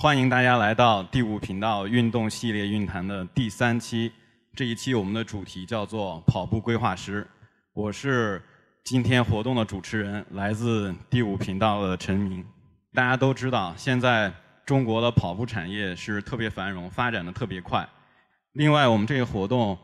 欢迎大家来到第五频道运动系列运坛的第三期。这一期我们的主题叫做“跑步规划师”。我是今天活动的主持人，来自第五频道的陈明。大家都知道，现在中国的跑步产业是特别繁荣，发展的特别快。另外，我们这个活动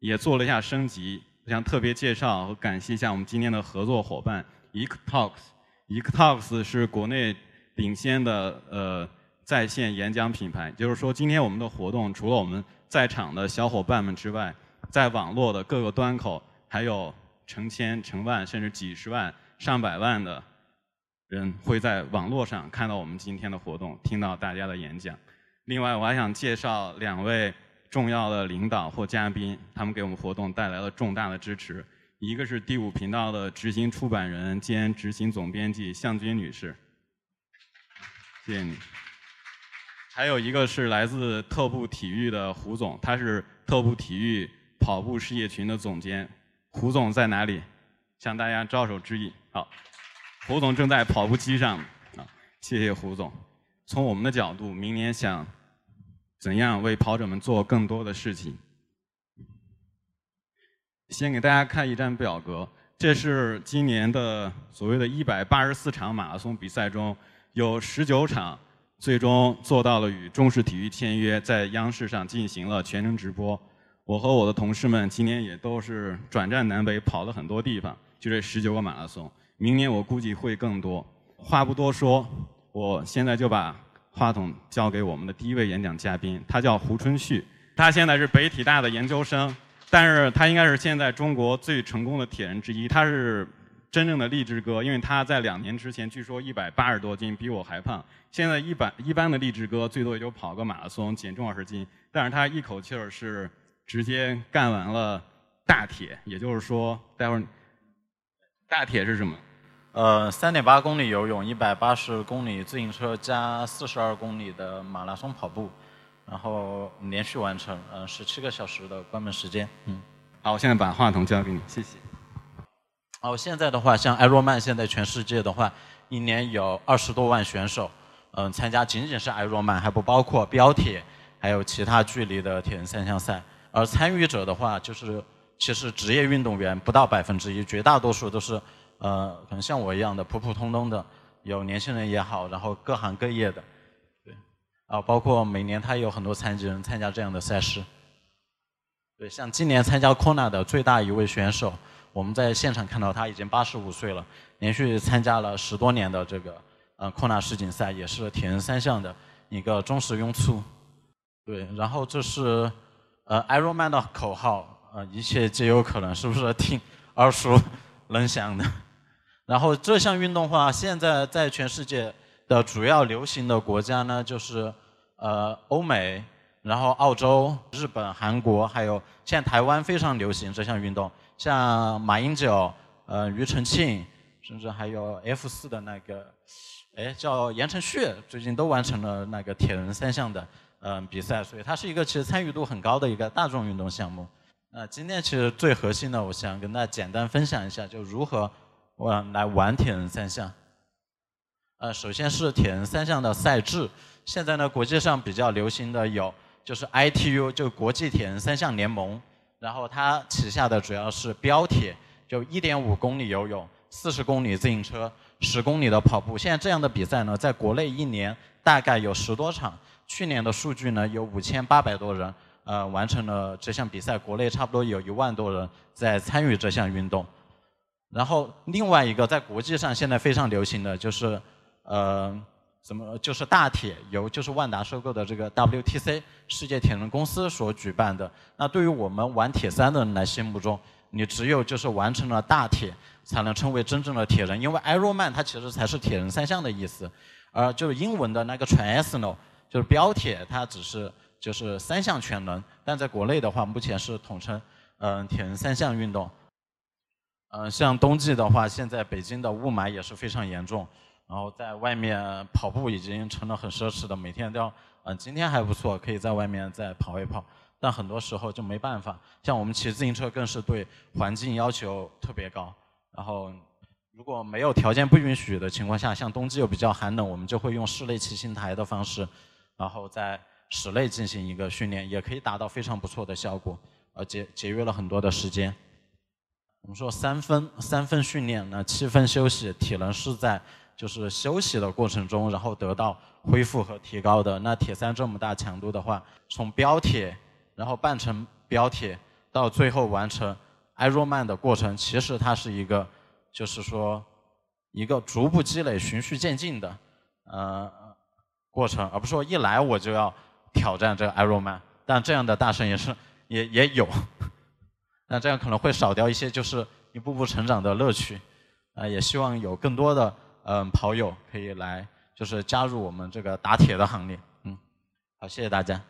也做了一下升级，我想特别介绍和感谢一下我们今天的合作伙伴 ECTalks。ECTalks 是国内领先的呃在线演讲品牌，就是说，今天我们的活动除了我们在场的小伙伴们之外，在网络的各个端口还有成千成万甚至几十万、上百万的。人会在网络上看到我们今天的活动，听到大家的演讲。另外，我还想介绍两位重要的领导或嘉宾，他们给我们活动带来了重大的支持。一个是第五频道的执行出版人兼执行总编辑向军女士，谢谢你。还有一个是来自特步体育的胡总，他是特步体育跑步事业群的总监。胡总在哪里？向大家招手致意。好。胡总正在跑步机上啊，谢谢胡总。从我们的角度，明年想怎样为跑者们做更多的事情？先给大家看一张表格，这是今年的所谓的一百八十四场马拉松比赛中，有十九场最终做到了与中视体育签约，在央视上进行了全程直播。我和我的同事们今年也都是转战南北，跑了很多地方，就这十九个马拉松。明年我估计会更多。话不多说，我现在就把话筒交给我们的第一位演讲嘉宾，他叫胡春旭，他现在是北体大的研究生，但是他应该是现在中国最成功的铁人之一，他是真正的励志哥，因为他在两年之前据说一百八十多斤，比我还胖。现在一般一般的励志哥最多也就跑个马拉松，减重二十斤，但是他一口气儿是直接干完了大铁，也就是说，待会儿。大铁是什么？呃，三点八公里游泳，一百八十公里自行车加四十二公里的马拉松跑步，然后连续完成，呃，十七个小时的关门时间。嗯，好，我现在把话筒交给你，谢谢。哦，现在的话，像埃若曼，现在全世界的话，一年有二十多万选手，嗯，参加仅仅是埃若曼，还不包括标铁，还有其他距离的铁人三项赛。而参与者的话，就是。其实职业运动员不到百分之一，绝大多数都是，呃，可能像我一样的普普通通的，有年轻人也好，然后各行各业的，对，啊，包括每年他有很多残疾人参加这样的赛事，对，像今年参加 Kona 的最大一位选手，我们在现场看到他已经八十五岁了，连续参加了十多年的这个，呃，Kona 世锦赛，也是铁人三项的一个忠实拥簇，对，然后这是，呃，Ironman 的口号。呃，一切皆有可能，是不是挺 耳熟能详的？然后这项运动话，现在在全世界的主要流行的国家呢，就是呃欧美，然后澳洲、日本、韩国，还有现在台湾非常流行这项运动。像马英九、呃庾澄庆，甚至还有 F 四的那个，哎叫言承旭，最近都完成了那个铁人三项的嗯比赛，所以它是一个其实参与度很高的一个大众运动项目。那今天其实最核心的，我想跟大家简单分享一下，就如何我来玩铁人三项。呃，首先是铁人三项的赛制，现在呢国际上比较流行的有就是 ITU，就国际铁人三项联盟，然后它旗下的主要是标铁，就一点五公里游泳、四十公里自行车、十公里的跑步。现在这样的比赛呢，在国内一年大概有十多场，去年的数据呢有五千八百多人。呃，完成了这项比赛，国内差不多有一万多人在参与这项运动。然后另外一个在国际上现在非常流行的就是，呃，什么就是大铁，由就是万达收购的这个 WTC 世界铁人公司所举办的。那对于我们玩铁三的人来心目中，你只有就是完成了大铁，才能称为真正的铁人。因为 Ironman 它其实才是铁人三项的意思，而就是英文的那个 Triathlon 就是标铁，它只是。就是三项全能，但在国内的话，目前是统称嗯铁人三项运动。嗯，像冬季的话，现在北京的雾霾也是非常严重，然后在外面跑步已经成了很奢侈的，每天都要嗯今天还不错，可以在外面再跑一跑，但很多时候就没办法。像我们骑自行车更是对环境要求特别高，然后如果没有条件不允许的情况下，像冬季又比较寒冷，我们就会用室内骑行台的方式，然后在室内进行一个训练，也可以达到非常不错的效果，而节节约了很多的时间。我们说三分三分训练，那七分休息，体能是在就是休息的过程中，然后得到恢复和提高的。那铁三这么大强度的话，从标铁，然后半程标铁，到最后完成 Ironman 的过程，其实它是一个。就是说，一个逐步积累、循序渐进的呃过程，而不是说一来我就要挑战这个 Ironman。但这样的大神也是也也有，那这样可能会少掉一些就是一步步成长的乐趣。啊，也希望有更多的嗯跑友可以来，就是加入我们这个打铁的行列。嗯，好，谢谢大家。